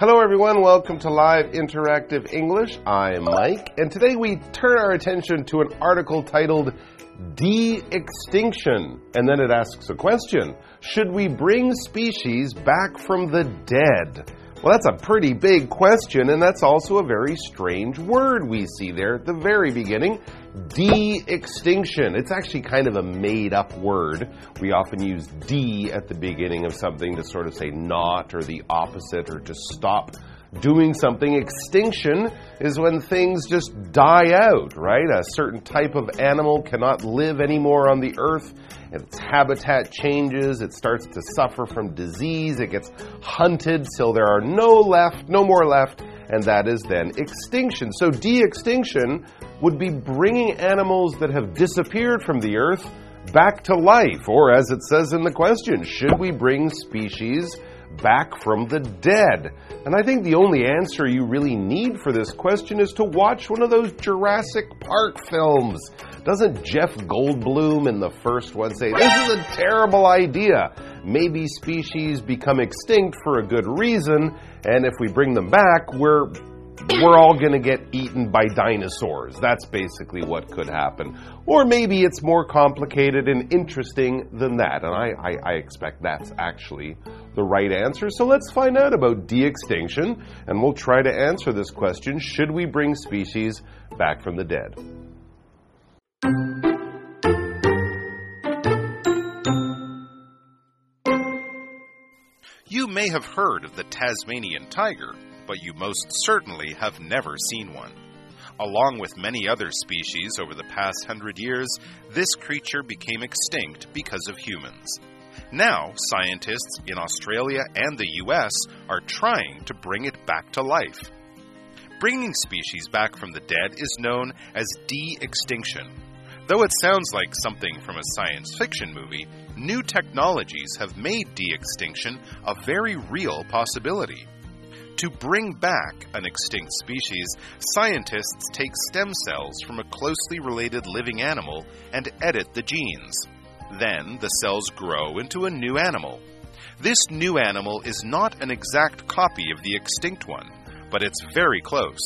Hello, everyone. Welcome to Live Interactive English. I'm Mike, and today we turn our attention to an article titled De Extinction. And then it asks a question Should we bring species back from the dead? Well, that's a pretty big question, and that's also a very strange word we see there at the very beginning de extinction. It's actually kind of a made up word. We often use de at the beginning of something to sort of say not or the opposite or to stop doing something. Extinction is when things just die out, right? A certain type of animal cannot live anymore on the earth. Its habitat changes. It starts to suffer from disease. It gets hunted till there are no left, no more left, and that is then extinction. So de extinction would be bringing animals that have disappeared from the earth back to life. Or, as it says in the question, should we bring species back from the dead? And I think the only answer you really need for this question is to watch one of those Jurassic Park films. Doesn't Jeff Goldblum in the first one say, This is a terrible idea? Maybe species become extinct for a good reason, and if we bring them back, we're we're all going to get eaten by dinosaurs. That's basically what could happen. Or maybe it's more complicated and interesting than that. And I, I, I expect that's actually the right answer. So let's find out about de extinction, and we'll try to answer this question Should we bring species back from the dead? You may have heard of the Tasmanian tiger but you most certainly have never seen one. Along with many other species over the past hundred years, this creature became extinct because of humans. Now, scientists in Australia and the US are trying to bring it back to life. Bringing species back from the dead is known as de extinction. Though it sounds like something from a science fiction movie, new technologies have made de extinction a very real possibility. To bring back an extinct species, scientists take stem cells from a closely related living animal and edit the genes. Then the cells grow into a new animal. This new animal is not an exact copy of the extinct one, but it's very close.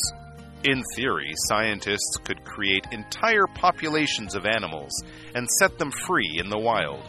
In theory, scientists could create entire populations of animals and set them free in the wild.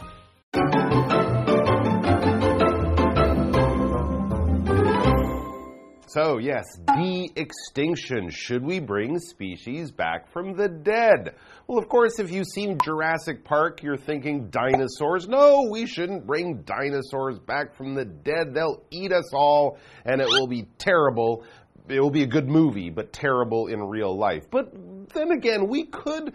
So, yes, de extinction. Should we bring species back from the dead? Well, of course, if you've seen Jurassic Park, you're thinking dinosaurs. No, we shouldn't bring dinosaurs back from the dead. They'll eat us all, and it will be terrible. It will be a good movie, but terrible in real life. But then again, we could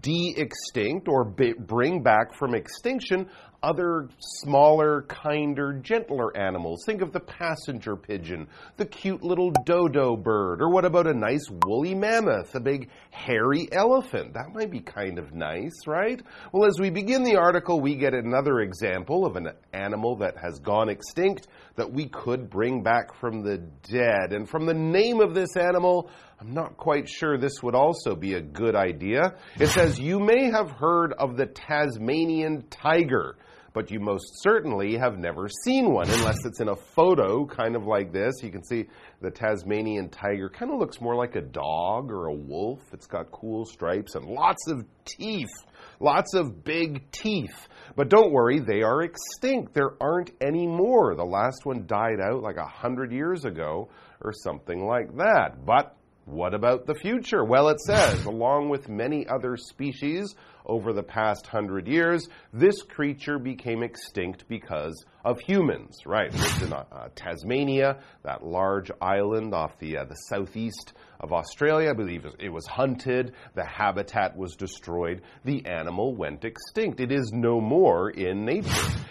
de extinct or bring back from extinction other smaller, kinder, gentler animals. Think of the passenger pigeon, the cute little dodo bird, or what about a nice woolly mammoth, a big hairy elephant? That might be kind of nice, right? Well, as we begin the article, we get another example of an animal that has gone extinct that we could bring back from the dead. And from the name of this animal, I'm not quite sure this would also be a good idea. It says, You may have heard of the Tasmanian tiger but you most certainly have never seen one unless it's in a photo, kind of like this. You can see the Tasmanian tiger kind of looks more like a dog or a wolf. It's got cool stripes and lots of teeth, lots of big teeth. But don't worry, they are extinct. There aren't any more. The last one died out like a hundred years ago or something like that. But what about the future? Well, it says, along with many other species over the past hundred years, this creature became extinct because of humans, right? It's in uh, Tasmania, that large island off the, uh, the southeast of Australia. I believe it was hunted, the habitat was destroyed, the animal went extinct. It is no more in nature.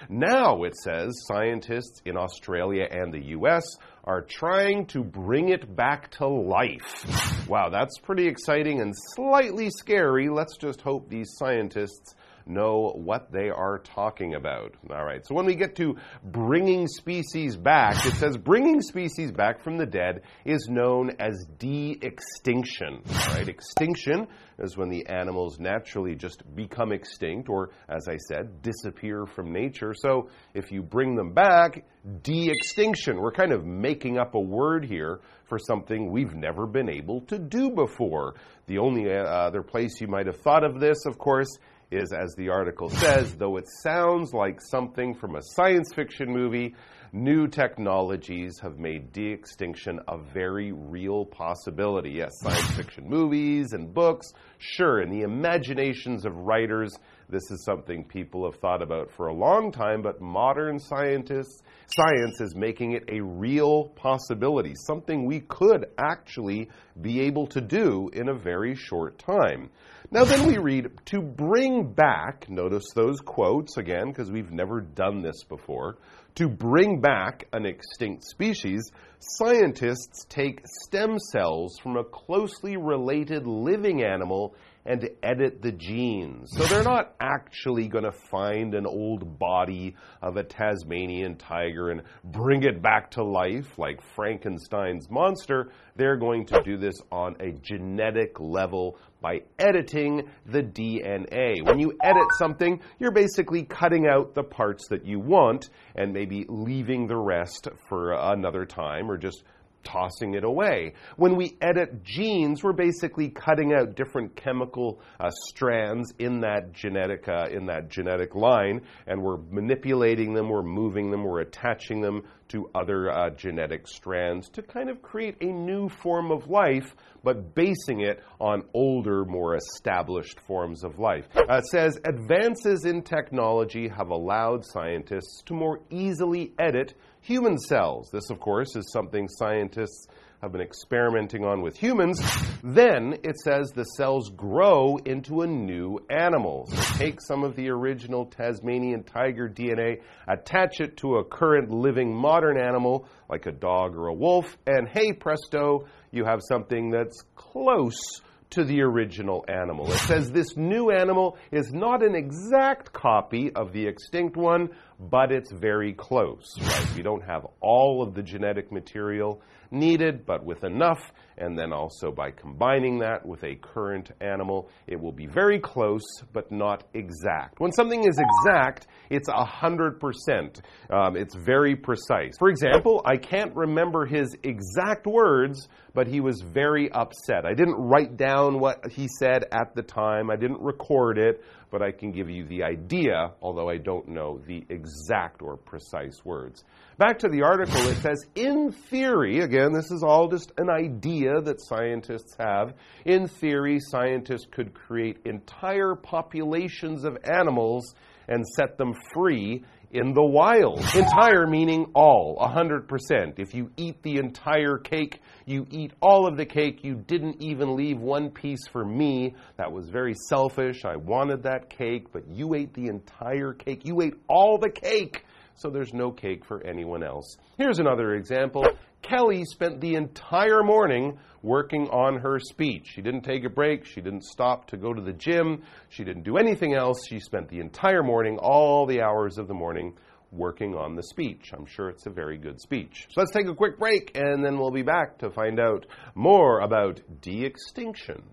Now, it says, scientists in Australia and the US are trying to bring it back to life. Wow, that's pretty exciting and slightly scary. Let's just hope these scientists know what they are talking about. All right, so when we get to bringing species back, it says bringing species back from the dead is known as de extinction. All right, extinction is when the animals naturally just become extinct or, as I said, disappear from nature. So if you bring them back, de extinction. We're kind of making up a word here for something we've never been able to do before. The only uh, other place you might have thought of this, of course, is as the article says, though it sounds like something from a science fiction movie, new technologies have made de extinction a very real possibility. Yes, science fiction movies and books, sure, in the imaginations of writers, this is something people have thought about for a long time, but modern scientists, science is making it a real possibility, something we could actually be able to do in a very short time. Now, then we read to bring back, notice those quotes again, because we've never done this before. To bring back an extinct species, scientists take stem cells from a closely related living animal and edit the genes. So they're not actually going to find an old body of a Tasmanian tiger and bring it back to life like Frankenstein's monster. They're going to do this on a genetic level by editing the DNA. When you edit something, you're basically cutting out the parts that you want and maybe leaving the rest for another time or just tossing it away. When we edit genes, we're basically cutting out different chemical uh, strands in that genetic uh, in that genetic line, and we're manipulating them, we're moving them, we're attaching them to other uh, genetic strands to kind of create a new form of life, but basing it on older, more established forms of life. Uh, says advances in technology have allowed scientists to more easily edit human cells. This, of course, is something scientists have been experimenting on with humans. Then it says the cells grow into a new animal. So take some of the original Tasmanian tiger DNA, attach it to a current living modern animal like a dog or a wolf, and hey presto, you have something that's close to the original animal. It says this new animal is not an exact copy of the extinct one, but it's very close, right? We don't have all of the genetic material needed, but with enough, and then also by combining that with a current animal, it will be very close, but not exact. When something is exact, it's 100%. Um, it's very precise. For example, I can't remember his exact words, but he was very upset. I didn't write down what he said at the time, I didn't record it, but I can give you the idea, although I don't know the exact or precise words. Back to the article, it says, in theory, again, this is all just an idea that scientists have. In theory, scientists could create entire populations of animals and set them free in the wild. Entire meaning all, 100%. If you eat the entire cake, you eat all of the cake. You didn't even leave one piece for me. That was very selfish. I wanted that cake, but you ate the entire cake. You ate all the cake. So there's no cake for anyone else. Here's another example. Kelly spent the entire morning working on her speech. She didn't take a break. She didn't stop to go to the gym. She didn't do anything else. She spent the entire morning, all the hours of the morning, working on the speech. I'm sure it's a very good speech. So let's take a quick break and then we'll be back to find out more about de extinction.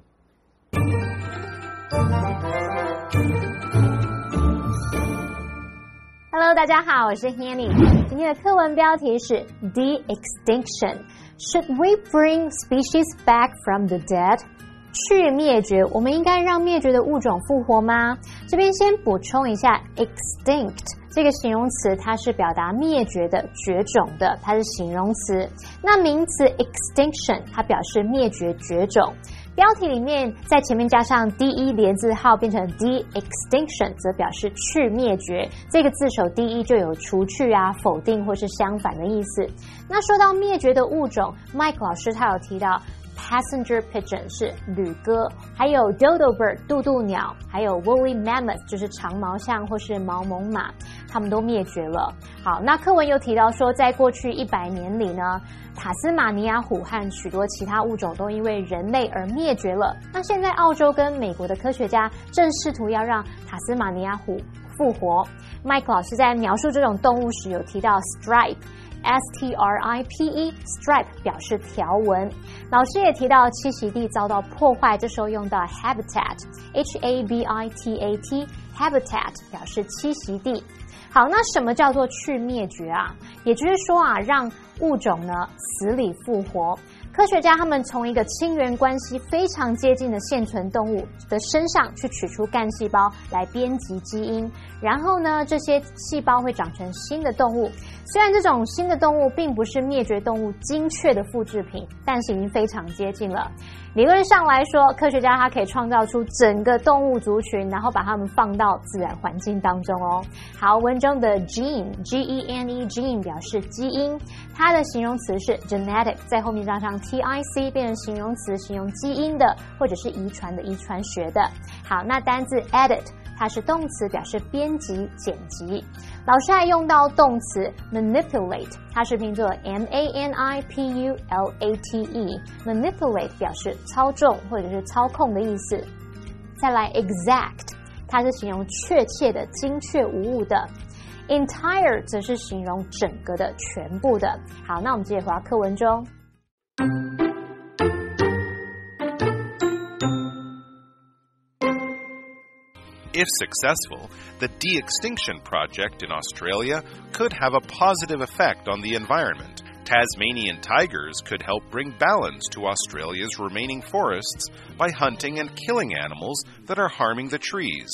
Hello，大家好，我是 Hanny。今天的课文标题是 De Extinction。Should we bring species back from the dead？去灭绝，我们应该让灭绝的物种复活吗？这边先补充一下，extinct 这个形容词，它是表达灭绝的、绝种的，它是形容词。那名词 extinction，它表示灭绝、绝种。标题里面在前面加上 D E 连字号，变成 de extinction，则表示去灭绝。这个字首 D E 就有除去啊、否定或是相反的意思。那说到灭绝的物种，Mike 老师他有提到。Passenger pigeon 是旅鸽，还有 dodo bird 渡渡鸟，还有 woolly mammoth 就是长毛象或是毛猛犸。他们都灭绝了。好，那课文又提到说，在过去一百年里呢，塔斯马尼亚虎和许多其他物种都因为人类而灭绝了。那现在澳洲跟美国的科学家正试图要让塔斯马尼亚虎复活。Mike 老师在描述这种动物时有提到 stripe。S T R I P E，stripe 表示条纹。老师也提到栖息地遭到破坏，这时候用到 habitat，H A B I T A T，habitat 表示栖息地。好，那什么叫做去灭绝啊？也就是说啊，让物种呢死里复活。科学家他们从一个亲缘关系非常接近的现存动物的身上去取出干细胞来编辑基因，然后呢，这些细胞会长成新的动物。虽然这种新的动物并不是灭绝动物精确的复制品，但是已经非常接近了。理论上来说，科学家他可以创造出整个动物族群，然后把它们放到自然环境当中哦。好，文中的 gene，g e n e gene 表示基因，它的形容词是 genetic，在后面加上 t i c 变成形容词，形容基因的或者是遗传的、遗传学的。好，那单字 edit。它是动词，表示编辑、剪辑。老师还用到动词 manipulate，它是拼作 m a n i p u l a t e。manipulate 表示操纵或者是操控的意思。再来 exact，它是形容确切的、精确无误的。entire 则是形容整个的、全部的。好，那我们接着回到课文中。If successful, the de extinction project in Australia could have a positive effect on the environment. Tasmanian tigers could help bring balance to Australia's remaining forests by hunting and killing animals that are harming the trees.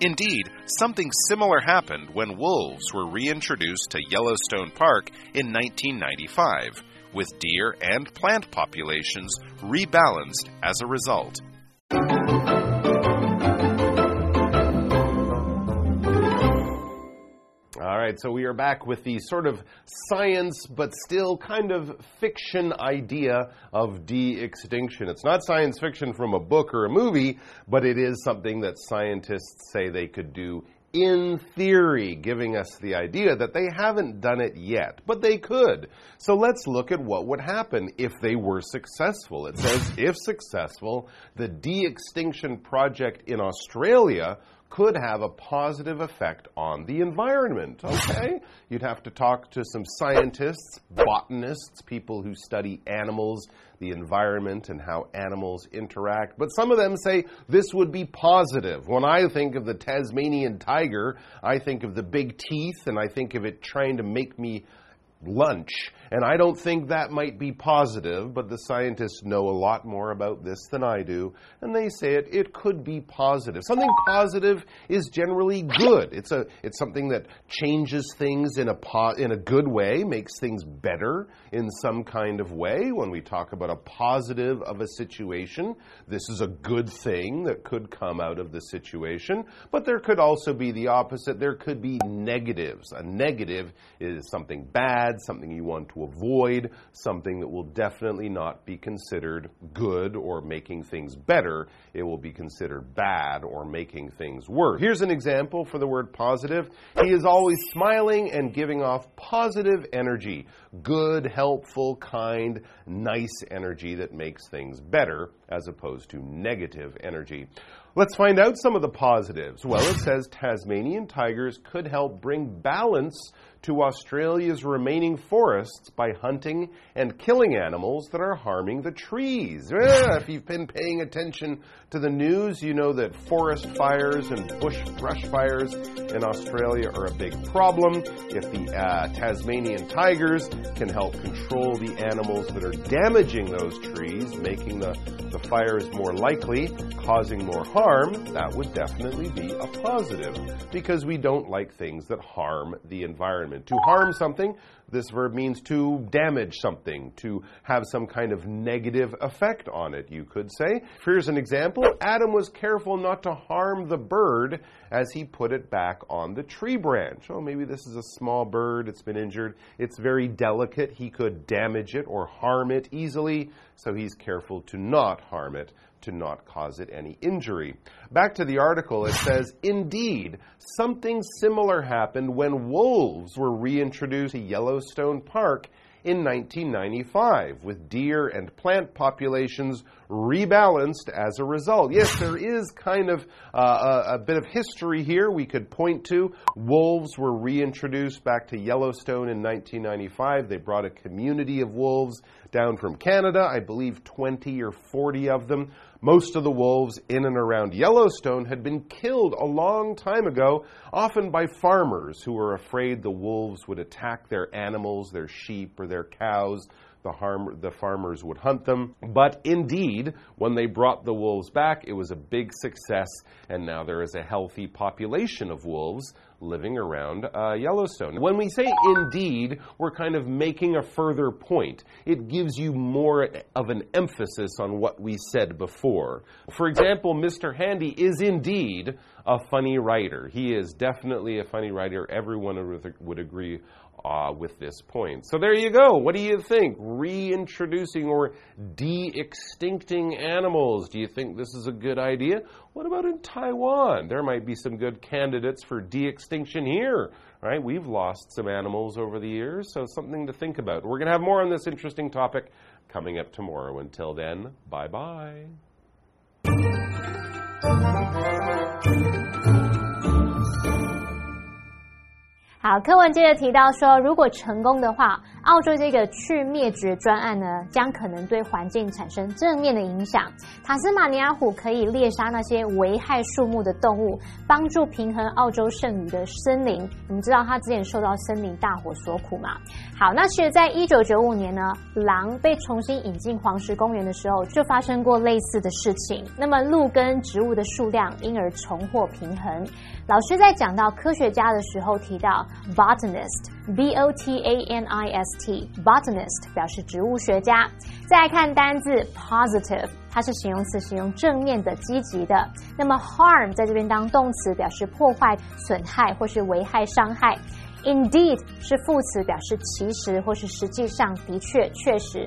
Indeed, something similar happened when wolves were reintroduced to Yellowstone Park in 1995, with deer and plant populations rebalanced as a result. Right, so we are back with the sort of science but still kind of fiction idea of de extinction. It's not science fiction from a book or a movie, but it is something that scientists say they could do in theory, giving us the idea that they haven't done it yet, but they could. So let's look at what would happen if they were successful. It says, if successful, the de extinction project in Australia could have a positive effect on the environment. Okay? You'd have to talk to some scientists, botanists, people who study animals, the environment, and how animals interact. But some of them say this would be positive. When I think of the Tasmanian tiger, I think of the big teeth and I think of it trying to make me lunch. And I don't think that might be positive, but the scientists know a lot more about this than I do, and they say it, it could be positive. Something positive is generally good. It's, a, it's something that changes things in a, po in a good way, makes things better in some kind of way. When we talk about a positive of a situation, this is a good thing that could come out of the situation, but there could also be the opposite. There could be negatives. A negative is something bad, something you want to avoid, something that will definitely not be considered good or making things better. It will be considered bad or making things worse. Here's an example for the word positive. He is always smiling and giving off positive energy, good, helpful, kind, nice energy that makes things better as opposed to negative energy. Let's find out some of the positives. Well, it says Tasmanian tigers could help bring balance to Australia's remaining forests by hunting and killing animals that are harming the trees. if you've been paying attention to the news, you know that forest fires and bush brush fires in Australia are a big problem. If the uh, Tasmanian tigers can help control the animals that are damaging those trees, making the, the fires more likely, causing more harm, that would definitely be a positive because we don't like things that harm the environment To harm something, this verb means to damage something, to have some kind of negative effect on it, you could say. Here's an example. Adam was careful not to harm the bird as he put it back on the tree branch. Oh, maybe this is a small bird, it's been injured, it's very delicate, he could damage it or harm it easily, so he's careful to not harm it to not cause it any injury. Back to the article, it says, Indeed, something similar happened when wolves were reintroduced to Yellowstone Park in 1995, with deer and plant populations rebalanced as a result. Yes, there is kind of uh, a, a, bit of history here we could point to. Wolves were reintroduced back to Yellowstone in 1995. They brought a community of wolves down from Canada, I believe 20 or 40 of them. Most of the wolves in and around Yellowstone had been killed a long time ago, often by farmers who were afraid the wolves would attack their animals, their sheep, or their cows the, harm, the farmers would hunt them. But indeed, when they brought the wolves back, it was a big success, and now there is a healthy population of wolves living around uh, Yellowstone. When we say indeed, we're kind of making a further point. It gives you more of an emphasis on what we said before. For example, Mr. Handy is indeed a funny writer. He is definitely a funny writer. Everyone would agree uh, with this point. So there you go. What do you think? Reintroducing or de extincting animals. Do you think this is a good idea? What about in Taiwan? There might be some good candidates for de extinction here, right? We've lost some animals over the years, so something to think about. We're going to have more on this interesting topic coming up tomorrow. Until then, bye bye. 好，课文接着提到说，如果成功的话，澳洲这个去灭绝专案呢，将可能对环境产生正面的影响。塔斯马尼亚虎可以猎杀那些危害树木的动物，帮助平衡澳洲剩余的森林。你们知道它之前受到森林大火所苦吗？好，那其实，在一九九五年呢，狼被重新引进黄石公园的时候，就发生过类似的事情。那么，鹿跟植物的数量因而重获平衡。老师在讲到科学家的时候提到，botanist botanist botanist 表示植物学家。再来看单字 positive，它是形容词，形容正面的、积极的。那么 harm 在这边当动词，表示破坏、损害或是危害、伤害。Indeed 是副词，表示其实或是实际上、的确、确实。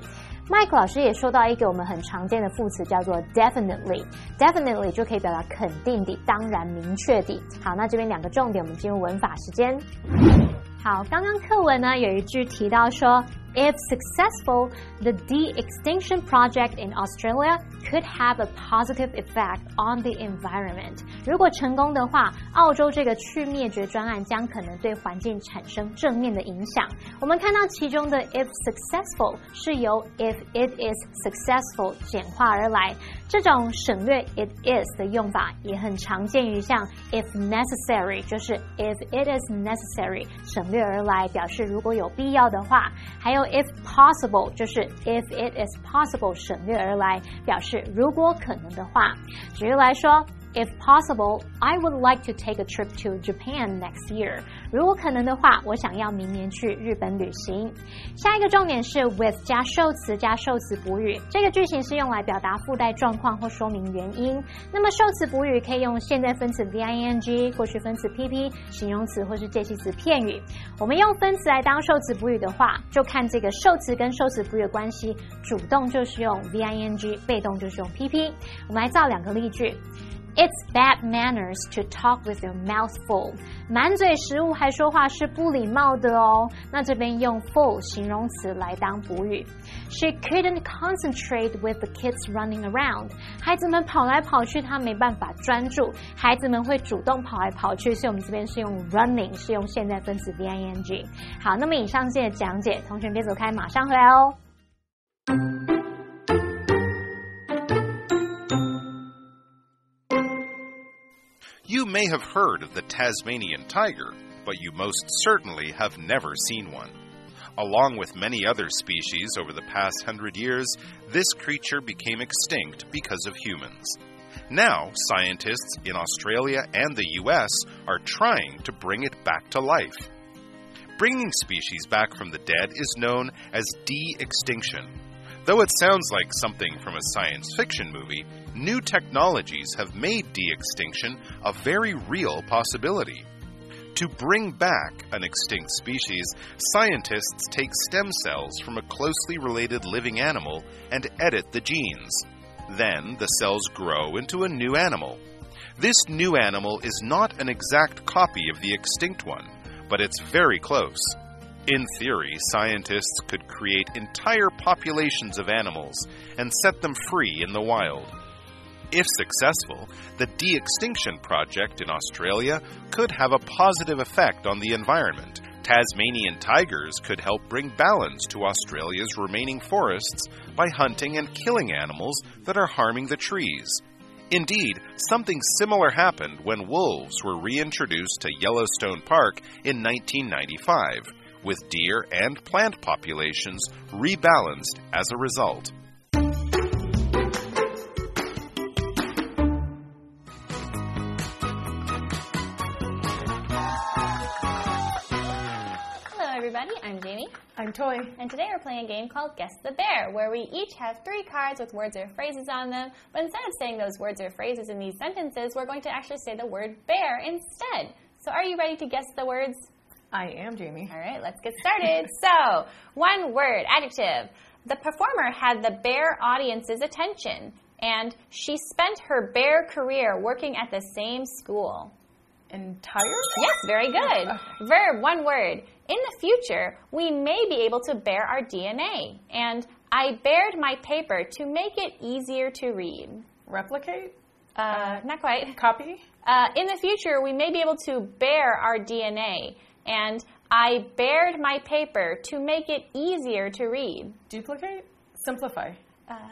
麦克老师也说到一个我们很常见的副词，叫做 definitely。definitely 就可以表达肯定的、当然、明确的。好，那这边两个重点，我们进入文法时间。好，刚刚课文呢有一句提到说。If successful, the de-extinction project in Australia could have a positive effect on the environment. 如果成功的话，澳洲这个去灭绝专案将可能对环境产生正面的影响。我们看到其中的 if successful 是由 if it is successful 简化而来。 这种省略 it is 的用法也很常见于像 if necessary，就是 if it is necessary 省略而来，表示如果有必要的话。还有 if possible，就是 if it is possible 省略而来，表示如果可能的话。举例来说。If possible, I would like to take a trip to Japan next year. 如果可能的话，我想要明年去日本旅行。下一个重点是 with 加受词加受词补语。这个句型是用来表达附带状况或说明原因。那么受词补语可以用现在分词 v i n g，过去分词 p p，形容词或是介系词片语。我们用分词来当受词补语的话，就看这个受词跟受词补语的关系。主动就是用 v i n g，被动就是用 p p。我们来造两个例句。It's bad manners to talk with your mouth full。满嘴食物还说话是不礼貌的哦。那这边用 full 形容词来当补语。She couldn't concentrate with the kids running around。孩子们跑来跑去，她没办法专注。孩子们会主动跑来跑去，所以我们这边是用 running，是用现在分词 v i n g。好，那么以上这些讲解，同学别走开，马上回来哦。You may have heard of the Tasmanian tiger, but you most certainly have never seen one. Along with many other species over the past hundred years, this creature became extinct because of humans. Now, scientists in Australia and the US are trying to bring it back to life. Bringing species back from the dead is known as de extinction. Though it sounds like something from a science fiction movie, new technologies have made de extinction a very real possibility. To bring back an extinct species, scientists take stem cells from a closely related living animal and edit the genes. Then the cells grow into a new animal. This new animal is not an exact copy of the extinct one, but it's very close. In theory, scientists could create entire populations of animals and set them free in the wild. If successful, the de extinction project in Australia could have a positive effect on the environment. Tasmanian tigers could help bring balance to Australia's remaining forests by hunting and killing animals that are harming the trees. Indeed, something similar happened when wolves were reintroduced to Yellowstone Park in 1995, with deer and plant populations rebalanced as a result. I'm Toy. and today we're playing a game called Guess the Bear, where we each have three cards with words or phrases on them. But instead of saying those words or phrases in these sentences, we're going to actually say the word bear instead. So, are you ready to guess the words? I am Jamie. All right, let's get started. so, one word, adjective. The performer had the bear audience's attention, and she spent her bear career working at the same school. Entire? Yes, very good. Verb, one word. In the future, we may be able to bear our DNA. And I bared my paper to make it easier to read. Replicate? Uh, not quite. Copy? Uh, in the future, we may be able to bear our DNA. And I bared my paper to make it easier to read. Duplicate? Simplify.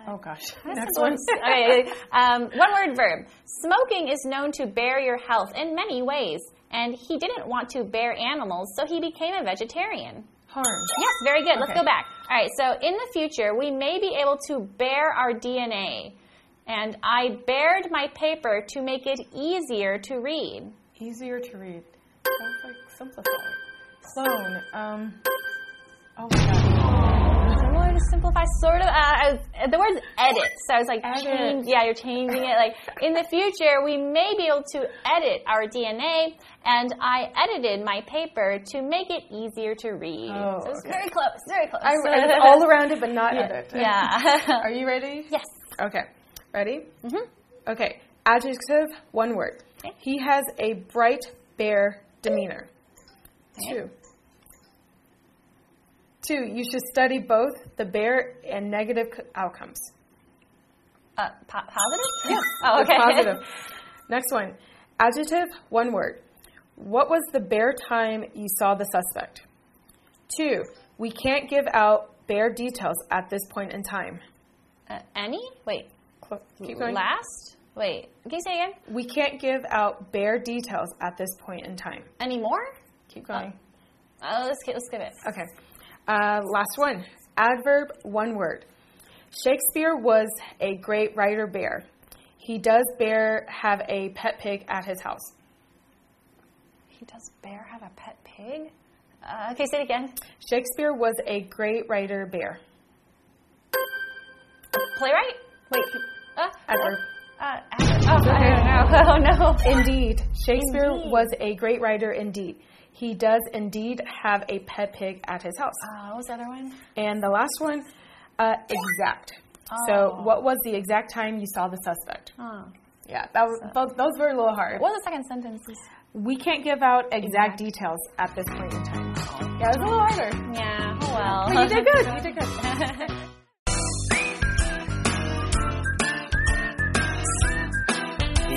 oh gosh. Next one. okay, um, one word verb. Smoking is known to bear your health in many ways, and he didn't want to bear animals, so he became a vegetarian. Harm. Yes, very good. Let's go back. All right, so in the future, we may be able to bear our DNA, and I bared my paper to make it easier to read. Easier to read. Sounds like simplify. Clone. Um. Oh my god. Similar to simplify, sort of. Uh, I was, the word's edit, so I was like, change. Yeah, you're changing it. Like in the future, we may be able to edit our DNA, and I edited my paper to make it easier to read. Oh, so it's okay. very close, very close. I, I'm all around it, but not edit. yeah. Are you ready? yes. Okay. Ready? Mm-hmm. Okay. Adjective, one word. Okay. He has a bright bear demeanor. Two. Two, you should study both the bear and negative outcomes. Uh, po- positive? Yes. Oh, okay. positive. Next one. Adjective, one word. What was the bear time you saw the suspect? Two, we can't give out bear details at this point in time. Uh, any? Wait. Keep going. Last? Wait. Can you say again? We can't give out bear details at this point in time. Any more? Keep going. Oh, let's, skip- let's skip it. Okay. Uh, last one. Adverb, one word. Shakespeare was a great writer bear. He does bear have a pet pig at his house. He does bear have a pet pig? Uh, okay, say it again. Shakespeare was a great writer bear. Playwright? Wait. Uh, Adverb. Uh, oh, I don't know. Oh, no. Indeed. Shakespeare Indeed. was a great writer indeed. He does indeed have a pet pig at his house. Uh, what was the other one? And the last one, uh, exact. So, Oh. what was the exact time you saw the suspect? Oh. Yeah, that was, those, those were a little hard. What was the second sentence? We can't give out exact details at this point in time. Yeah, it was a little harder. Yeah, oh well. But you did good. You did good.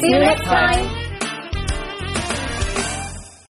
See you next time.